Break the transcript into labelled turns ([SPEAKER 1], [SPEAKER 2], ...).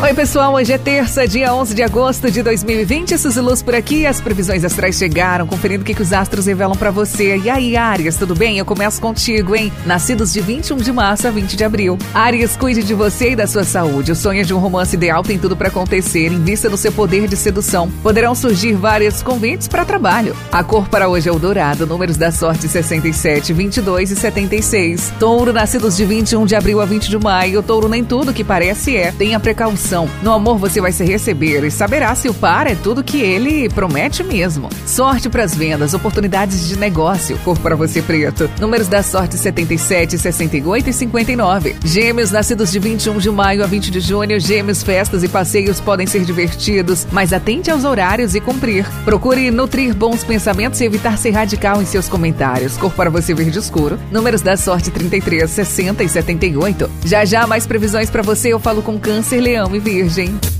[SPEAKER 1] Oi, pessoal. Hoje é terça, dia 11 de agosto de 2020. Suzy Luz por aqui. As previsões astrais chegaram, conferindo o que, os astros revelam para você. E aí, Arias, tudo bem? Eu começo contigo, hein? Nascidos de 21 de março a 20 de abril. Arias, cuide de você e da sua saúde. O sonho de um romance ideal tem tudo para acontecer. Invista no seu poder de sedução. Poderão surgir vários convites para trabalho. A cor para hoje é o dourado. Números da sorte 67, 22 e 76. Touro, nascidos de 21 de abril a 20 de maio. Touro, nem tudo que parece é. Tenha precaução no amor você vai se receber e saberá se o par é tudo que ele promete mesmo. Sorte para as vendas, oportunidades de negócio. Cor para você preto. Números da sorte 77, 68 e 59. Gêmeos nascidos de 21 de maio a 20 de junho. Gêmeos, festas e passeios podem ser divertidos, mas atente aos horários e cumprir. Procure nutrir bons pensamentos e evitar ser radical em seus comentários. Cor para você verde escuro. Números da sorte 33, 60 e 78. Já já mais previsões para você. Eu falo com Câncer, Leão Virgem.